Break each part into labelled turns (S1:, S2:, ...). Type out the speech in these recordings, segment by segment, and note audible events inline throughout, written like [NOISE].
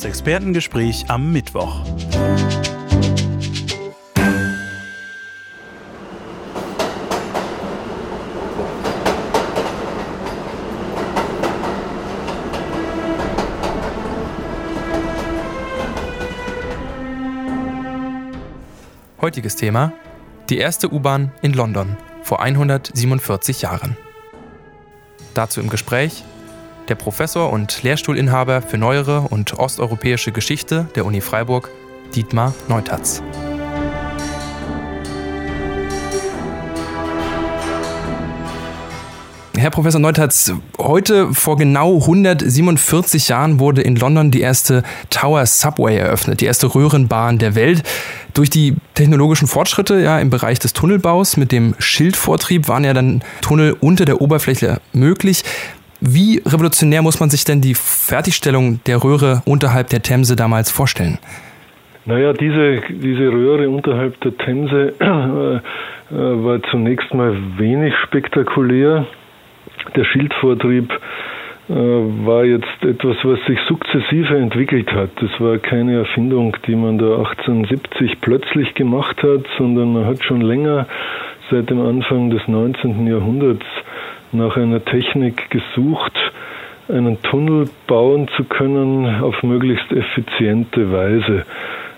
S1: Das Expertengespräch am Mittwoch.
S2: Heutiges Thema: die erste U-Bahn in London vor 147 Jahren. Dazu im Gespräch der Professor und Lehrstuhlinhaber für neuere und osteuropäische Geschichte der Uni Freiburg, Dietmar Neutatz. Herr Professor Neutatz, heute vor genau 147 Jahren wurde in London die erste Tower Subway eröffnet, die erste Röhrenbahn der Welt. Durch die technologischen Fortschritte ja, im Bereich des Tunnelbaus mit dem Schildvortrieb waren ja dann Tunnel unter der Oberfläche möglich. Wie revolutionär muss man sich denn die Fertigstellung der Röhre unterhalb der Themse damals vorstellen?
S3: Naja, diese, diese Röhre unterhalb der Themse äh, äh war zunächst mal wenig spektakulär. Der Schildvortrieb äh, war jetzt etwas, was sich sukzessive entwickelt hat. Das war keine Erfindung, die man da 1870 plötzlich gemacht hat, sondern man hat schon länger seit dem Anfang des 19. Jahrhunderts nach einer Technik gesucht, einen Tunnel bauen zu können auf möglichst effiziente Weise.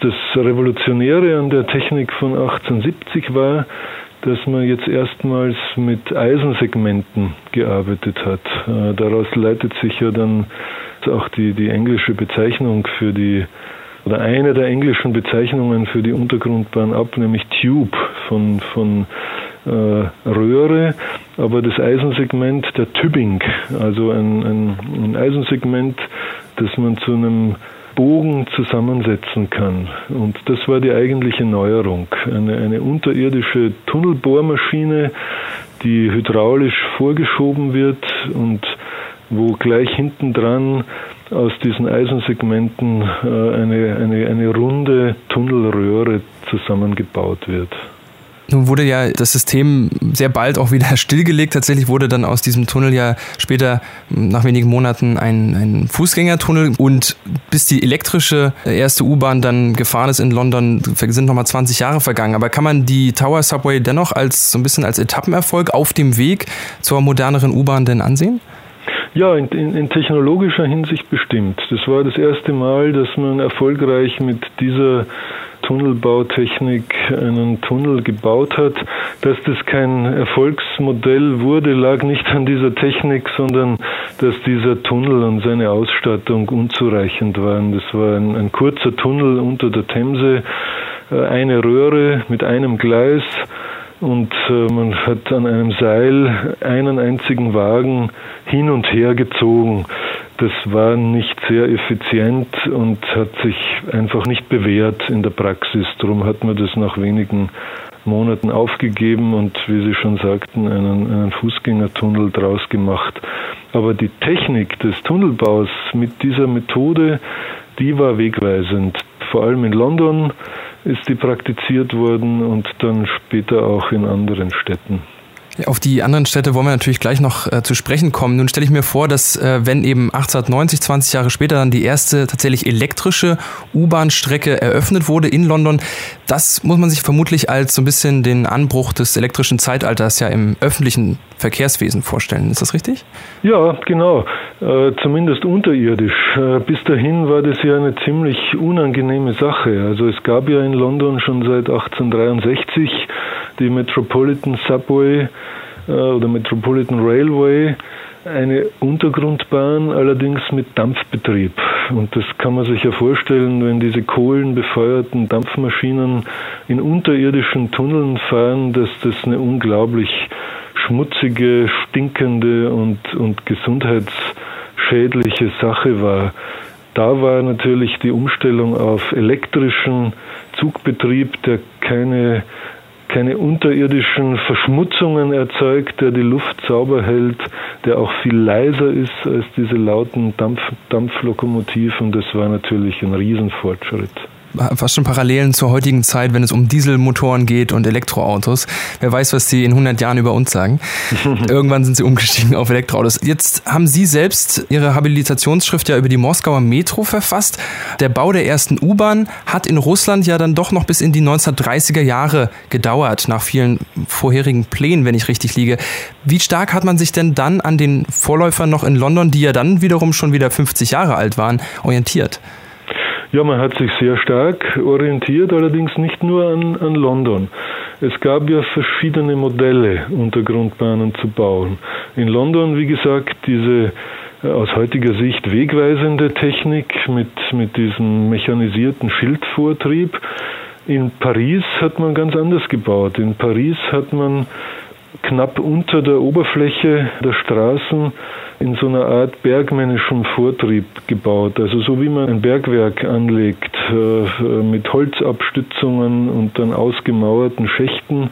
S3: Das Revolutionäre an der Technik von 1870 war, dass man jetzt erstmals mit Eisensegmenten gearbeitet hat. Äh, daraus leitet sich ja dann auch die, die englische Bezeichnung für die, oder eine der englischen Bezeichnungen für die Untergrundbahn ab, nämlich Tube von, von äh, Röhre, aber das Eisensegment der Tübing, also ein, ein, ein Eisensegment, das man zu einem Bogen zusammensetzen kann. Und das war die eigentliche Neuerung. Eine, eine unterirdische Tunnelbohrmaschine, die hydraulisch vorgeschoben wird und wo gleich hinten dran aus diesen Eisensegmenten äh, eine, eine, eine runde Tunnelröhre zusammengebaut wird.
S2: Nun wurde ja das System sehr bald auch wieder [LAUGHS] stillgelegt. Tatsächlich wurde dann aus diesem Tunnel ja später nach wenigen Monaten ein, ein Fußgängertunnel und bis die elektrische erste U-Bahn dann gefahren ist in London, sind nochmal 20 Jahre vergangen. Aber kann man die Tower Subway dennoch als so ein bisschen als Etappenerfolg auf dem Weg zur moderneren U-Bahn denn ansehen?
S3: Ja, in, in, in, technologischer Hinsicht bestimmt. Das war das erste Mal, dass man erfolgreich mit dieser Tunnelbautechnik einen Tunnel gebaut hat. Dass das kein Erfolgsmodell wurde, lag nicht an dieser Technik, sondern dass dieser Tunnel und seine Ausstattung unzureichend waren. Das war ein, ein kurzer Tunnel unter der Themse, äh, eine Röhre mit einem Gleis und äh, man hat an einem Seil einen einzigen Wagen hin und her gezogen. Das war nicht sehr effizient und hat sich einfach nicht bewährt in der Praxis. Darum hat man das nach wenigen Monaten aufgegeben und, wie Sie schon sagten, einen, einen Fußgängertunnel draus gemacht. Aber die Technik des Tunnelbaus mit dieser Methode, die war wegweisend. Vor allem in London ist die praktiziert worden und dann später auch in anderen Städten.
S2: Auf die anderen Städte wollen wir natürlich gleich noch äh, zu sprechen kommen. Nun stelle ich mir vor, dass äh, wenn eben 1890, 20 Jahre später dann die erste tatsächlich elektrische U-Bahn-Strecke eröffnet wurde in London, das muss man sich vermutlich als so ein bisschen den Anbruch des elektrischen Zeitalters ja im öffentlichen Verkehrswesen vorstellen. Ist das richtig?
S3: Ja, genau. Äh, zumindest unterirdisch. Äh, bis dahin war das ja eine ziemlich unangenehme Sache. Also es gab ja in London schon seit 1863 die Metropolitan Subway äh, oder Metropolitan Railway, eine Untergrundbahn, allerdings mit Dampfbetrieb. Und das kann man sich ja vorstellen, wenn diese kohlenbefeuerten Dampfmaschinen in unterirdischen Tunneln fahren, dass das eine unglaublich schmutzige, stinkende und, und gesundheitsschädliche Sache war. Da war natürlich die Umstellung auf elektrischen Zugbetrieb, der keine keine unterirdischen Verschmutzungen erzeugt, der die Luft sauber hält, der auch viel leiser ist als diese lauten Dampf, Dampflokomotiven. Das war natürlich ein Riesenfortschritt.
S2: Fast schon Parallelen zur heutigen Zeit, wenn es um Dieselmotoren geht und Elektroautos. Wer weiß, was die in 100 Jahren über uns sagen. [LAUGHS] Irgendwann sind sie umgestiegen auf Elektroautos. Jetzt haben Sie selbst Ihre Habilitationsschrift ja über die Moskauer Metro verfasst. Der Bau der ersten U-Bahn hat in Russland ja dann doch noch bis in die 1930er Jahre gedauert, nach vielen vorherigen Plänen, wenn ich richtig liege. Wie stark hat man sich denn dann an den Vorläufern noch in London, die ja dann wiederum schon wieder 50 Jahre alt waren, orientiert?
S3: Ja, man hat sich sehr stark orientiert, allerdings nicht nur an, an London. Es gab ja verschiedene Modelle, Untergrundbahnen zu bauen. In London, wie gesagt, diese äh, aus heutiger Sicht wegweisende Technik mit, mit diesem mechanisierten Schildvortrieb. In Paris hat man ganz anders gebaut. In Paris hat man knapp unter der Oberfläche der Straßen in so einer Art bergmännischem Vortrieb gebaut. Also so wie man ein Bergwerk anlegt äh, mit Holzabstützungen und dann ausgemauerten Schächten.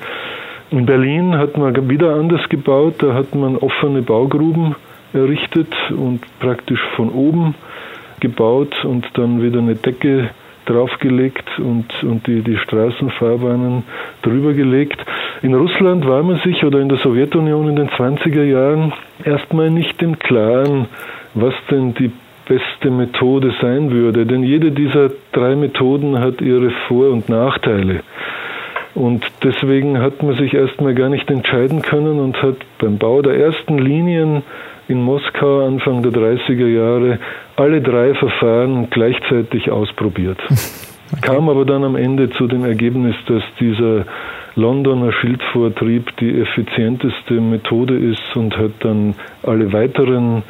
S3: In Berlin hat man wieder anders gebaut. Da hat man offene Baugruben errichtet und praktisch von oben gebaut und dann wieder eine Decke draufgelegt und, und die, die Straßenfahrbahnen drüber gelegt. In Russland war man sich oder in der Sowjetunion in den 20er Jahren erstmal nicht im Klaren, was denn die beste Methode sein würde. Denn jede dieser drei Methoden hat ihre Vor- und Nachteile. Und deswegen hat man sich erstmal gar nicht entscheiden können und hat beim Bau der ersten Linien in Moskau Anfang der 30er Jahre alle drei Verfahren gleichzeitig ausprobiert. [LAUGHS] Okay. Kam aber dann am Ende zu dem Ergebnis, dass dieser Londoner Schildvortrieb die effizienteste Methode ist und hat dann alle weiteren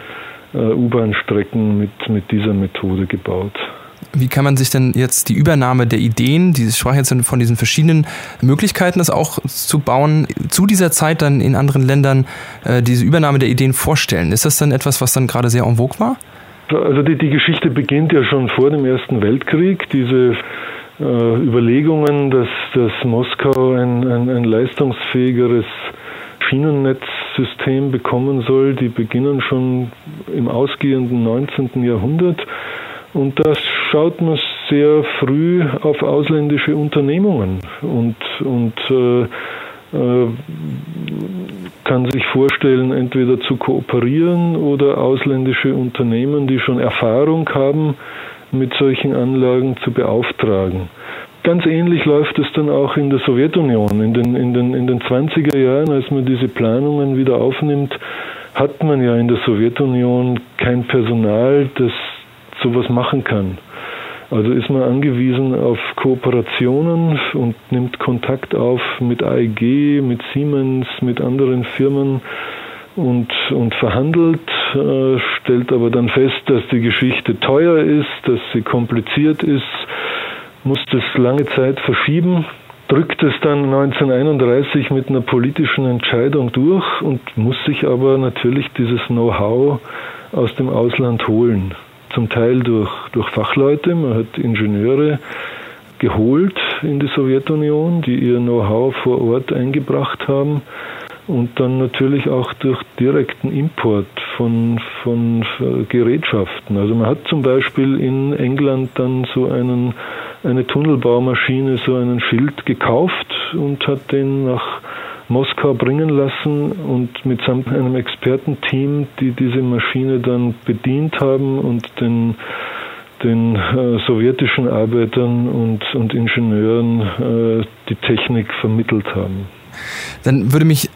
S3: äh, U-Bahn-Strecken mit, mit dieser Methode gebaut.
S2: Wie kann man sich denn jetzt die Übernahme der Ideen, die sprach jetzt von diesen verschiedenen Möglichkeiten, das auch zu bauen, zu dieser Zeit dann in anderen Ländern, äh, diese Übernahme der Ideen vorstellen? Ist das dann etwas, was dann gerade sehr en vogue war?
S3: Also die, die Geschichte beginnt ja schon vor dem Ersten Weltkrieg. Diese Überlegungen, dass, dass Moskau ein, ein, ein leistungsfähigeres Schienennetzsystem bekommen soll, die beginnen schon im ausgehenden 19. Jahrhundert. Und da schaut man sehr früh auf ausländische Unternehmungen und, und äh, äh, kann sich vorstellen, entweder zu kooperieren oder ausländische Unternehmen, die schon Erfahrung haben, mit solchen Anlagen zu beauftragen. Ganz ähnlich läuft es dann auch in der Sowjetunion. In den, in, den, in den 20er Jahren, als man diese Planungen wieder aufnimmt, hat man ja in der Sowjetunion kein Personal, das sowas machen kann. Also ist man angewiesen auf Kooperationen und nimmt Kontakt auf mit AEG, mit Siemens, mit anderen Firmen und, und verhandelt, äh, stellt aber dann fest, dass die Geschichte teuer ist, dass sie kompliziert ist, muss das lange Zeit verschieben, drückt es dann 1931 mit einer politischen Entscheidung durch und muss sich aber natürlich dieses Know-how aus dem Ausland holen. Zum Teil durch, durch Fachleute, man hat Ingenieure geholt in die Sowjetunion, die ihr Know-how vor Ort eingebracht haben und dann natürlich auch durch direkten Import von, von Gerätschaften. Also man hat zum Beispiel in England dann so einen, eine Tunnelbaumaschine, so einen Schild gekauft und hat den nach Moskau bringen lassen und mitsamt einem Expertenteam, die diese Maschine dann bedient haben und den, den äh, sowjetischen Arbeitern und, und Ingenieuren äh, die Technik vermittelt haben.
S2: Dann würde mich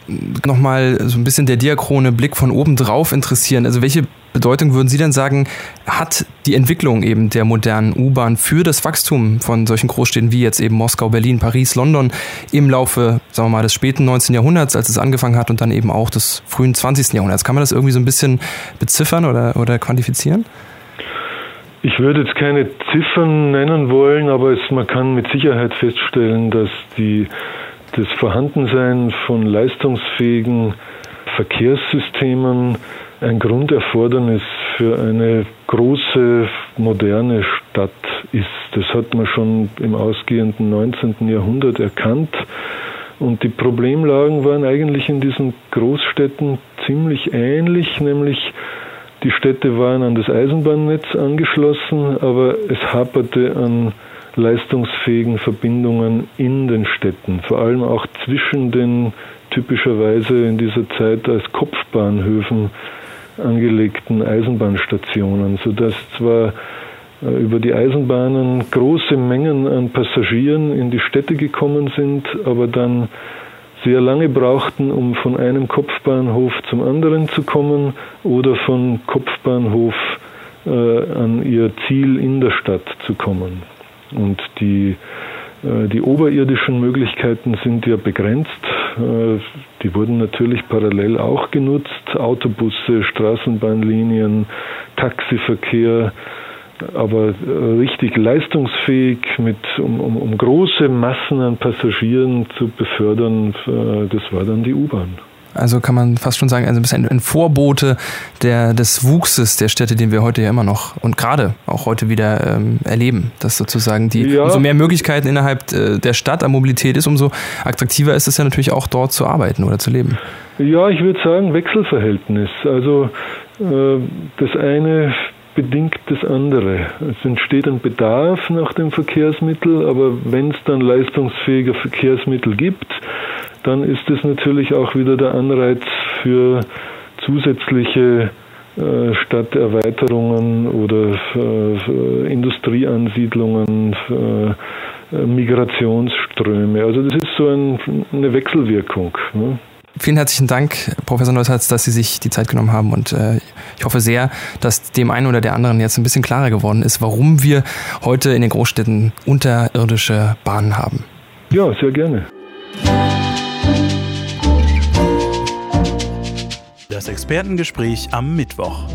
S2: nochmal so ein bisschen der diachrone Blick von oben drauf interessieren. Also welche Bedeutung würden Sie denn sagen, hat die Entwicklung eben der modernen U-Bahn für das Wachstum von solchen Großstädten wie jetzt eben Moskau, Berlin, Paris, London im Laufe, sagen wir mal, des späten 19. Jahrhunderts, als es angefangen hat und dann eben auch des frühen 20. Jahrhunderts? Kann man das irgendwie so ein bisschen beziffern oder, oder quantifizieren?
S3: Ich würde jetzt keine Ziffern nennen wollen, aber es, man kann mit Sicherheit feststellen, dass die, das Vorhandensein von leistungsfähigen Verkehrssystemen ein Grunderfordernis für eine große moderne Stadt ist. Das hat man schon im ausgehenden 19. Jahrhundert erkannt. Und die Problemlagen waren eigentlich in diesen Großstädten ziemlich ähnlich, nämlich die Städte waren an das Eisenbahnnetz angeschlossen, aber es haperte an, leistungsfähigen Verbindungen in den Städten, vor allem auch zwischen den typischerweise in dieser Zeit als Kopfbahnhöfen angelegten Eisenbahnstationen, sodass zwar äh, über die Eisenbahnen große Mengen an Passagieren in die Städte gekommen sind, aber dann sehr lange brauchten, um von einem Kopfbahnhof zum anderen zu kommen oder von Kopfbahnhof äh, an ihr Ziel in der Stadt zu kommen. Und die, äh, die oberirdischen Möglichkeiten sind ja begrenzt. Äh, die wurden natürlich parallel auch genutzt. Autobusse, Straßenbahnlinien, Taxiverkehr, aber äh, richtig leistungsfähig, mit, um, um, um große Massen an Passagieren zu befördern, das war dann die U-Bahn.
S2: Also kann man fast schon sagen, also ein bisschen ein Vorbote der, des Wuchses der Städte, den wir heute ja immer noch und gerade auch heute wieder ähm, erleben. Dass sozusagen die, ja. umso mehr Möglichkeiten innerhalb äh, der Stadt an Mobilität ist, umso attraktiver ist es ja natürlich auch dort zu arbeiten oder zu leben.
S3: Ja, ich würde sagen Wechselverhältnis. Also äh, das eine bedingt das andere. Es entsteht ein Bedarf nach dem Verkehrsmittel, aber wenn es dann leistungsfähige Verkehrsmittel gibt, dann ist es natürlich auch wieder der Anreiz für zusätzliche äh, Stadterweiterungen oder äh, Industrieansiedlungen, äh, Migrationsströme. Also das ist so ein, eine Wechselwirkung. Ne?
S2: Vielen herzlichen Dank, Professor Neusatz, dass Sie sich die Zeit genommen haben und äh, ich hoffe sehr, dass dem einen oder der anderen jetzt ein bisschen klarer geworden ist, warum wir heute in den Großstädten unterirdische Bahnen haben.
S3: Ja, sehr gerne.
S1: Das Expertengespräch am Mittwoch.